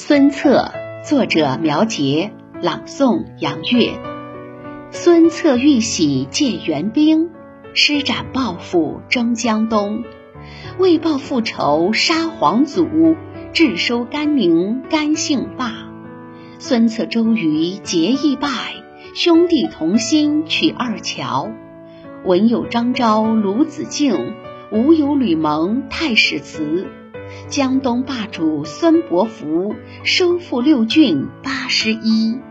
孙策，作者苗杰，朗诵杨月。孙策欲喜借援兵，施展抱负征江东。为报复仇杀皇祖，智收甘宁甘姓霸。孙策周瑜结义败，兄弟同心取二乔。文有张昭鲁子敬，武有吕蒙太史慈。江东霸主孙伯符收复六郡八十一。